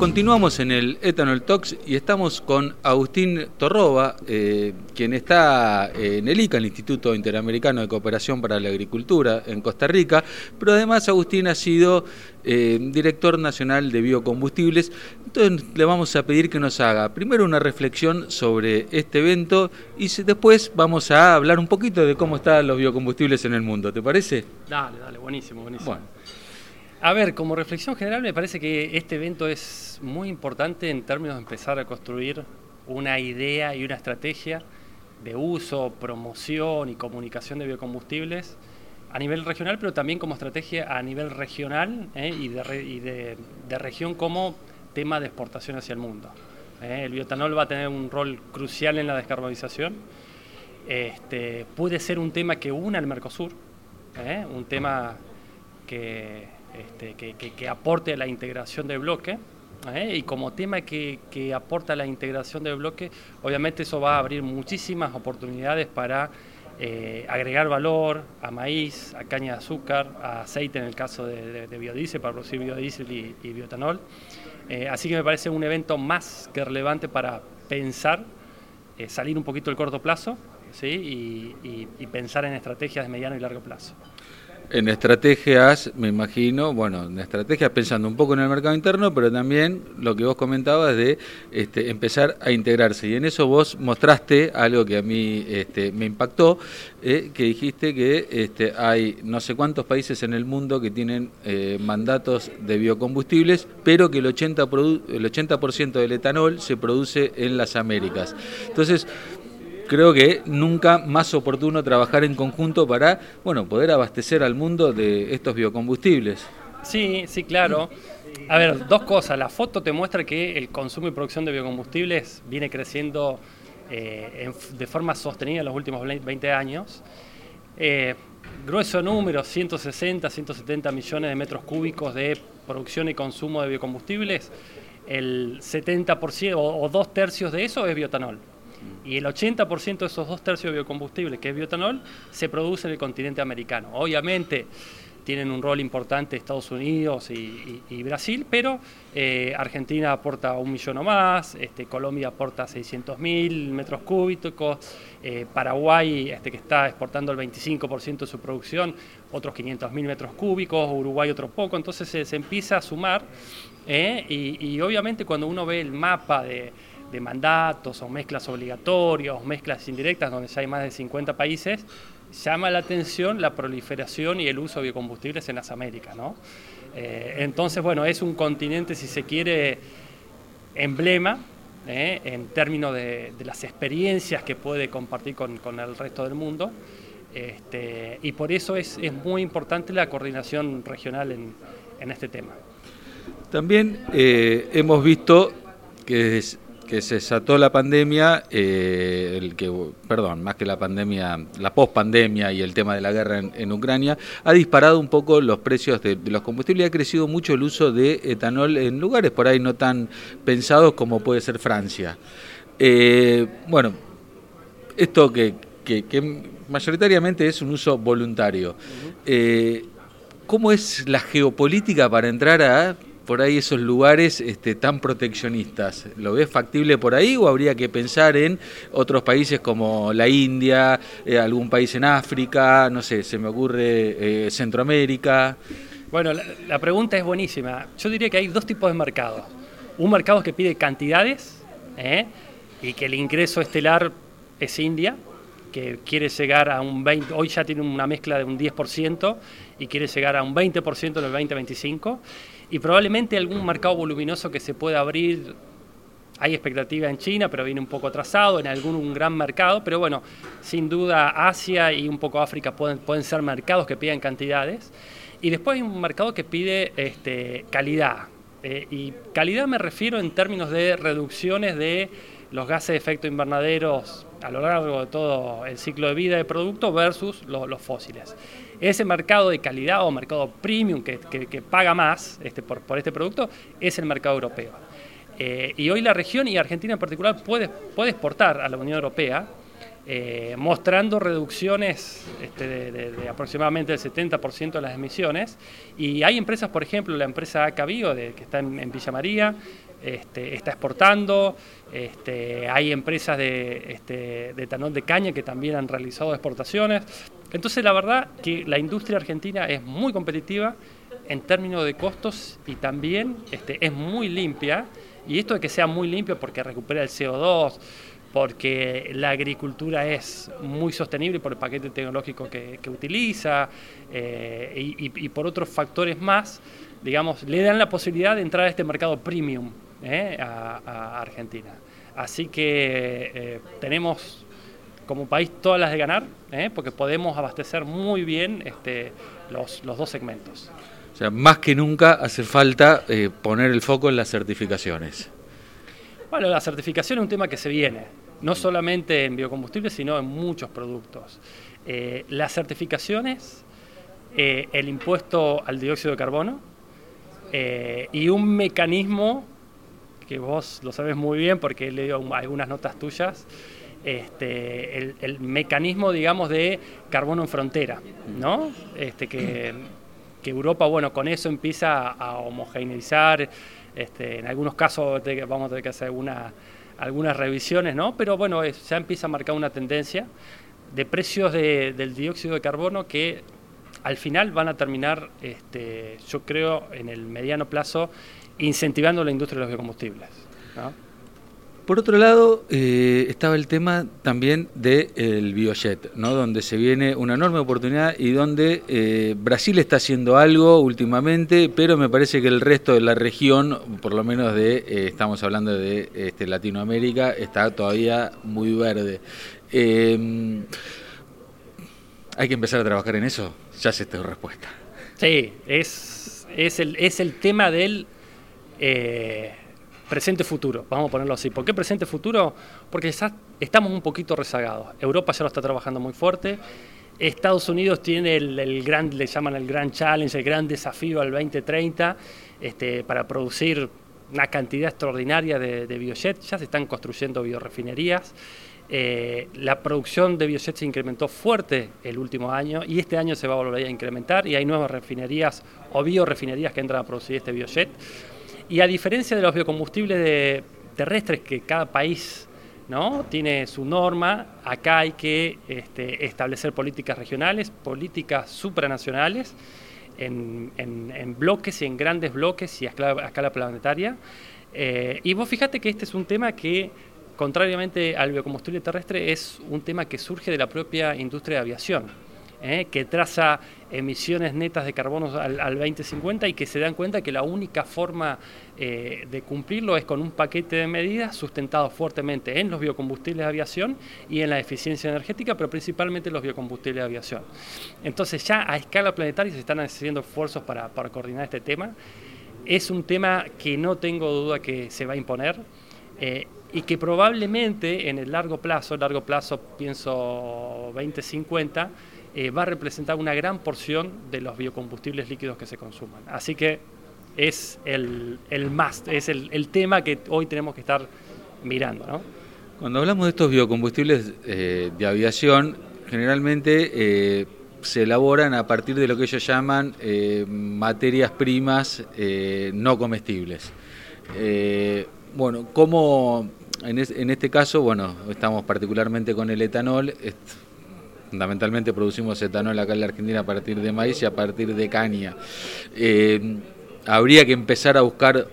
continuamos en el Ethanol Talks y estamos con Agustín Torroba, eh, quien está en el ICA, el Instituto Interamericano de Cooperación para la Agricultura en Costa Rica, pero además Agustín ha sido eh, director nacional de biocombustibles. Entonces le vamos a pedir que nos haga primero una reflexión sobre este evento y después vamos a hablar un poquito de cómo están los biocombustibles en el mundo. ¿Te parece? Dale, dale, buenísimo, buenísimo. A ver, como reflexión general me parece que este evento es muy importante en términos de empezar a construir una idea y una estrategia de uso, promoción y comunicación de biocombustibles a nivel regional, pero también como estrategia a nivel regional ¿eh? y, de, región como tema de exportación hacia el mundo. ¿eh? El biotanol va a tener un rol crucial en la descarbonización. Este, puede ser un tema que una al Mercosur, ¿eh? un tema que este, que, aporte a la integración del bloque. ¿eh? Y como tema que, aporta a la integración del bloque, obviamente eso va a abrir muchísimas oportunidades para eh, agregar valor a maíz, a caña de azúcar, a aceite en el caso de, biodiesel, para producir biodiesel y, biotanol. Eh, así que me parece un evento más que relevante para pensar, salir un poquito del corto plazo ¿sí? y pensar en estrategias de mediano y largo plazo. En estrategias, me imagino, bueno, en estrategias pensando un poco en el mercado interno, pero también lo que vos comentabas de este, empezar a integrarse. Y en eso vos mostraste algo que a mí este, me impactó, eh, que dijiste que este, hay no sé cuántos países en el mundo que tienen eh, mandatos de biocombustibles, pero que el 80%, el 80 del etanol se produce en las Américas. Entonces, creo que nunca más oportuno trabajar en conjunto para bueno, poder abastecer al mundo de estos biocombustibles. Sí, sí, claro. A ver, dos cosas. La foto te muestra que el consumo y producción de biocombustibles viene creciendo eh, de forma sostenida en los últimos 20 años. Eh, grueso número, 160, 170 millones de metros cúbicos de producción y consumo de biocombustibles. El 70% o dos tercios de eso es biotanol. Y el 80% de esos dos tercios de biocombustible, que es biotanol, se produce en el continente americano. Obviamente tienen un rol importante Estados Unidos y, Brasil, pero eh, Argentina aporta un millón o más, este, Colombia aporta 600 mil metros cúbicos, eh, Paraguay, este, que está exportando el 25% de su producción, otros 500 mil metros cúbicos, Uruguay otro poco, entonces se, empieza a sumar eh, y obviamente cuando uno ve el mapa de de mandatos o mezclas obligatorias, mezclas indirectas, donde ya hay más de 50 países, llama la atención la proliferación y el uso de biocombustibles en las Américas. ¿no? Eh, entonces, bueno, es un continente, si se quiere, emblema ¿eh? en términos de, las experiencias que puede compartir con, el resto del mundo. Este, y por eso es, muy importante la coordinación regional en, este tema. También eh, hemos visto que que se desató la pandemia, eh, el que, perdón, más que la pandemia, la pospandemia y el tema de la guerra en, Ucrania, ha disparado un poco los precios de, los combustibles y ha crecido mucho el uso de etanol en lugares por ahí no tan pensados como puede ser Francia. Eh, bueno, esto que, mayoritariamente es un uso voluntario. Eh, ¿Cómo es la geopolítica para entrar a por ahí esos lugares este, tan proteccionistas? ¿Lo ves factible por ahí o habría que pensar en otros países como la India, eh, algún país en África, no sé, se me ocurre eh, Centroamérica? Bueno, la, pregunta es buenísima. Yo diría que hay dos tipos de mercados. Un mercado que pide cantidades ¿eh? y que el ingreso estelar es India, que quiere llegar a un 20, hoy ya tiene una mezcla de un 10% y quiere llegar a un 20% en el 2025 y probablemente algún mercado voluminoso que se pueda abrir. Hay expectativa en China, pero viene un poco atrasado, en algún gran mercado, pero bueno, sin duda Asia y un poco África pueden, pueden ser mercados que piden cantidades. Y después hay un mercado que pide este, calidad. Eh, y calidad me refiero en términos de reducciones de los gases de efecto invernadero a lo largo de todo el ciclo de vida del producto versus los fósiles. Ese mercado de calidad o mercado premium que, paga más este, por, este producto es el mercado europeo. Eh, y hoy la región y Argentina en particular puede, puede exportar a la Unión Europea eh, mostrando reducciones este, de, aproximadamente el 70% de las emisiones. Y hay empresas, por ejemplo, la empresa Acabio, de, que está en, Villa María, este, está exportando, este, hay empresas de, este, de etanol de caña que también han realizado exportaciones. Entonces la verdad que la industria argentina es muy competitiva en términos de costos y también es muy limpia. Y esto de que sea muy limpio porque recupera el CO2, porque la agricultura es muy sostenible por el paquete tecnológico que, utiliza eh, y, por otros factores más, digamos, le dan la posibilidad de entrar a este mercado premium eh, a, Argentina. Así que eh, tenemos como país todas las de ganar, porque podemos abastecer muy bien este, los, los, dos segmentos. O sea, más que nunca hace falta poner el foco en las certificaciones. Bueno, la certificación es un tema que se viene, no solamente en biocombustibles, sino en muchos productos. Eh, las certificaciones, eh, el impuesto al dióxido de carbono eh, y un mecanismo que vos lo sabes muy bien porque he leído algunas notas tuyas, este, el, mecanismo, digamos, de carbono en frontera, ¿no? Este, que, que Europa, bueno, con eso empieza a homogeneizar este, en algunos casos vamos a tener que hacer algunas revisiones, ¿no? Pero bueno, ya empieza a marcar una tendencia de precios del dióxido de carbono que al final van a terminar, este, yo creo, en el mediano plazo, incentivando la industria de los biocombustibles. Por otro lado, eh, estaba el tema también del biojet, ¿no? donde se viene una enorme oportunidad y donde eh, Brasil está haciendo algo últimamente, pero me parece que el resto de la región, por lo menos de, eh, estamos hablando de este, Latinoamérica, está todavía muy verde. Em, ¿Hay que empezar a trabajar en eso? Ya sé esta respuesta. Sí, es, es, el, es el tema del presente-futuro, vamos a ponerlo así. ¿Por qué presente-futuro? Porque estamos un poquito rezagados. Europa ya lo está trabajando muy fuerte. Estados Unidos tiene el, gran, le llaman el gran challenge, el gran desafío al 2030 este, para producir una cantidad extraordinaria de, de biojet. Ya se están construyendo biorefinerías. Eh, la producción de biojet se incrementó fuerte el último año y este año se va a volver a incrementar y hay nuevas refinerías o biorefinerías que entran a producir este biojet. Y a diferencia de los biocombustibles terrestres que cada país ¿no? tiene su norma, acá hay que este, establecer políticas regionales, políticas supranacionales, en, bloques y en grandes bloques y a escala, planetaria. Eh, y vos fíjate que este es un tema que, contrariamente al biocombustible terrestre, es un tema que surge de la propia industria de aviación. ¿Eh? que traza emisiones netas de carbono al, 2050 y que se dan cuenta que la única forma eh, de cumplirlo es con un paquete de medidas sustentado fuertemente en los biocombustibles de aviación y en la eficiencia energética, pero principalmente en los biocombustibles de aviación. Entonces ya a escala planetaria se están haciendo esfuerzos para, coordinar este tema. Es un tema que no tengo duda que se va a imponer. Eh, y que probablemente en el largo plazo, largo plazo pienso 2050, eh, va a representar una gran porción de los biocombustibles líquidos que se consuman. Así que es el, el must, es el, tema que hoy tenemos que estar mirando. Cuando hablamos de estos biocombustibles eh, de aviación, generalmente eh, se elaboran a partir de lo que ellos llaman materias primas no comestibles. bueno, ¿cómo en, en, este caso, bueno, estamos particularmente con el etanol, fundamentalmente producimos etanol acá en la Argentina a partir de maíz y a partir de caña. Eh, ¿Habría que empezar a buscar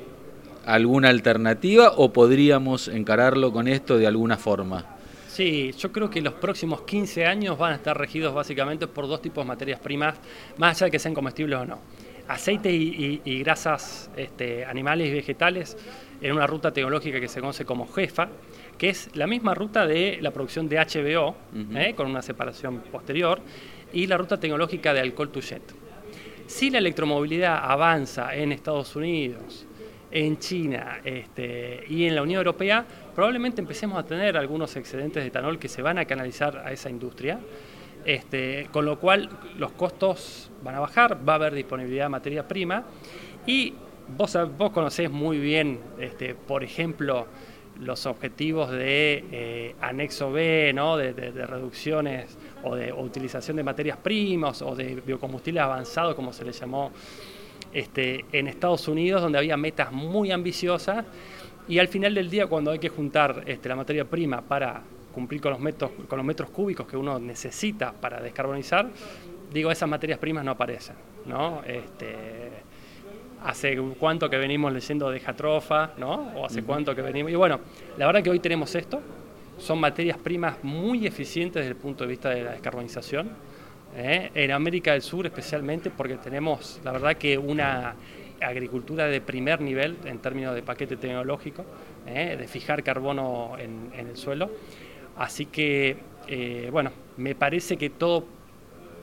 alguna alternativa o podríamos encararlo con esto de alguna forma? Sí, yo creo que los próximos 15 años van a estar regidos básicamente por dos tipos de materias primas, más allá de que sean comestibles o no. Aceite y, grasas este, animales y vegetales en una ruta tecnológica que se conoce como JEFA, que es la misma ruta de la producción de HBO, ¿eh? con una separación posterior, y la ruta tecnológica de alcohol to jet. Si la electromovilidad avanza en Estados Unidos, en China este, y en la Unión Europea, probablemente empecemos a tener algunos excedentes de etanol que se van a canalizar a esa industria, este, con lo cual los costos van a bajar, va a haber disponibilidad de materia prima y vos, vos conocés muy bien, este, por ejemplo, los objetivos de eh, anexo B, ¿no? de, reducciones o de utilización de materias primas o de biocombustibles avanzados, como se le llamó este, en Estados Unidos, donde había metas muy ambiciosas Y al final del día, cuando hay que juntar este, la materia prima para cumplir con los, metros, con los metros cúbicos que uno necesita para descarbonizar, digo, esas materias primas no aparecen. ¿no? Este, hace cuánto que venimos leyendo de Jatrofa, ¿no? O hace cuánto que venimos. Y bueno, la verdad que hoy tenemos esto. Son materias primas muy eficientes desde el punto de vista de la descarbonización. ¿eh? En América del Sur especialmente porque tenemos, la verdad que una agricultura de primer nivel en términos de paquete tecnológico, ¿eh? de fijar carbono en, el suelo. Así que, eh, bueno, me parece que todo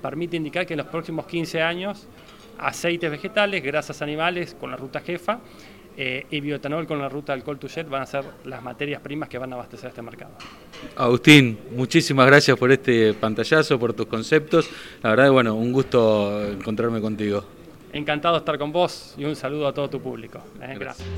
permite indicar que en los próximos 15 años aceites vegetales, grasas animales con la ruta jefa eh, y bioetanol con la ruta alcohol to jet van a ser las materias primas que van a abastecer este mercado. Agustín, muchísimas gracias por este pantallazo, por tus conceptos. La verdad, bueno, un gusto encontrarme contigo. Encantado de estar con vos y un saludo a todo tu público. Eh, gracias.